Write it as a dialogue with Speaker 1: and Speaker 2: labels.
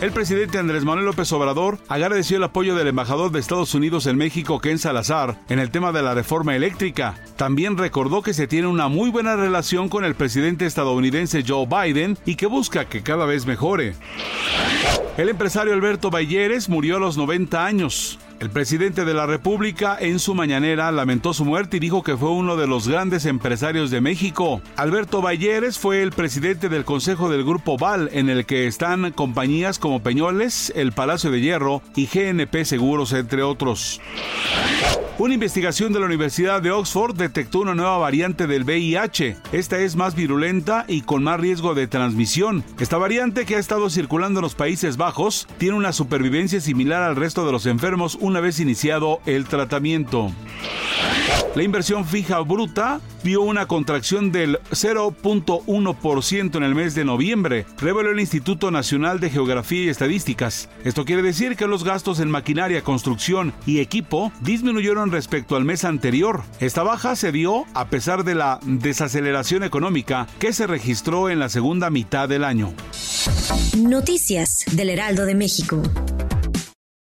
Speaker 1: El presidente Andrés Manuel López Obrador agradeció el apoyo del embajador de Estados Unidos en México, Ken Salazar, en el tema de la reforma eléctrica. También recordó que se tiene una muy buena relación con el presidente estadounidense Joe Biden y que busca que cada vez mejore. El empresario Alberto Balleres murió a los 90 años. El presidente de la República en su mañanera lamentó su muerte y dijo que fue uno de los grandes empresarios de México. Alberto Balleres fue el presidente del Consejo del Grupo Val, en el que están compañías como Peñoles, el Palacio de Hierro y GNP Seguros, entre otros. Una investigación de la Universidad de Oxford detectó una nueva variante del VIH. Esta es más virulenta y con más riesgo de transmisión. Esta variante que ha estado circulando en los Países Bajos tiene una supervivencia similar al resto de los enfermos una vez iniciado el tratamiento. La inversión fija bruta vio una contracción del 0.1% en el mes de noviembre, reveló el Instituto Nacional de Geografía y Estadísticas. Esto quiere decir que los gastos en maquinaria, construcción y equipo disminuyeron respecto al mes anterior. Esta baja se dio a pesar de la desaceleración económica que se registró en la segunda mitad del año.
Speaker 2: Noticias del Heraldo de México.